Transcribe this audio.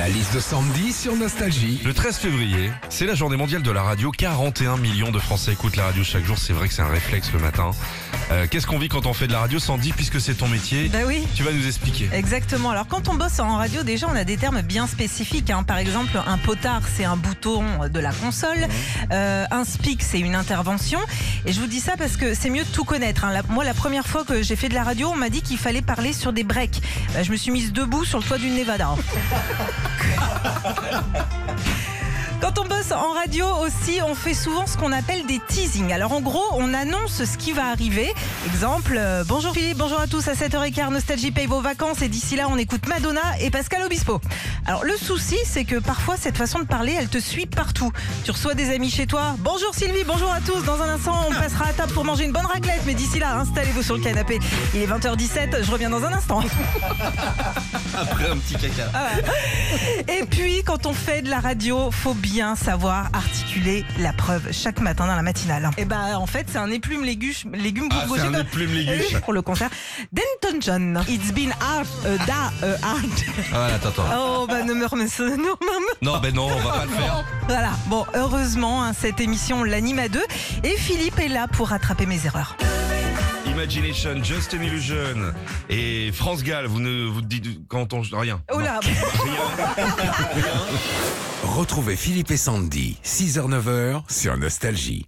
La liste de Sandy sur Nostalgie. Le 13 février, c'est la journée mondiale de la radio. 41 millions de Français écoutent la radio chaque jour. C'est vrai que c'est un réflexe le matin. Euh, Qu'est-ce qu'on vit quand on fait de la radio Sandy, puisque c'est ton métier Bah oui. Tu vas nous expliquer. Exactement. Alors quand on bosse en radio, déjà on a des termes bien spécifiques. hein. Par exemple, un potard, c'est un bouton de la console. Euh, un speak, c'est une intervention. Et je vous dis ça parce que c'est mieux de tout connaître. hein. La- moi, la première fois que j'ai fait de la radio, on m'a dit qu'il fallait parler sur des breaks. Bah, je me suis mise debout sur le toit d'une Nevada. Quand on bosse en radio aussi, on fait souvent ce qu'on appelle des teasings. Alors en gros, on annonce ce qui va arriver. Exemple, euh, bonjour Philippe, bonjour à tous, à 7h15, Nostalgie paye vos vacances et d'ici là, on écoute Madonna et Pascal Obispo. Alors le souci, c'est que parfois, cette façon de parler, elle te suit partout. Tu reçois des amis chez toi. Bonjour Sylvie, bonjour à tous. Dans un instant, on passera à table pour manger une bonne raclette. Mais d'ici là, installez-vous sur le canapé. Il est 20h17, je reviens dans un instant. Après un petit caca. Et puis, quand on fait de la radio, faut bien savoir articuler la preuve chaque matin dans la matinale. Et bah, en fait, c'est un éplume léguche, légumes Ah, c'est un éplume léguche. pour le concert d'Enton John. It's been hard, euh, da, euh, hard. Ah, attends, attends. Oh, bah, ne me remets ça, ne me remets- Non, ben non, on va pas le faire. Voilà. Bon, heureusement, hein, cette émission, on l'anime à deux. Et Philippe est là pour rattraper mes erreurs. Imagination, Just an Illusion. Et France Gall, vous ne vous dites quand on. Rien. Oh là, Retrouvez Philippe et Sandy, 6h-9h sur Nostalgie.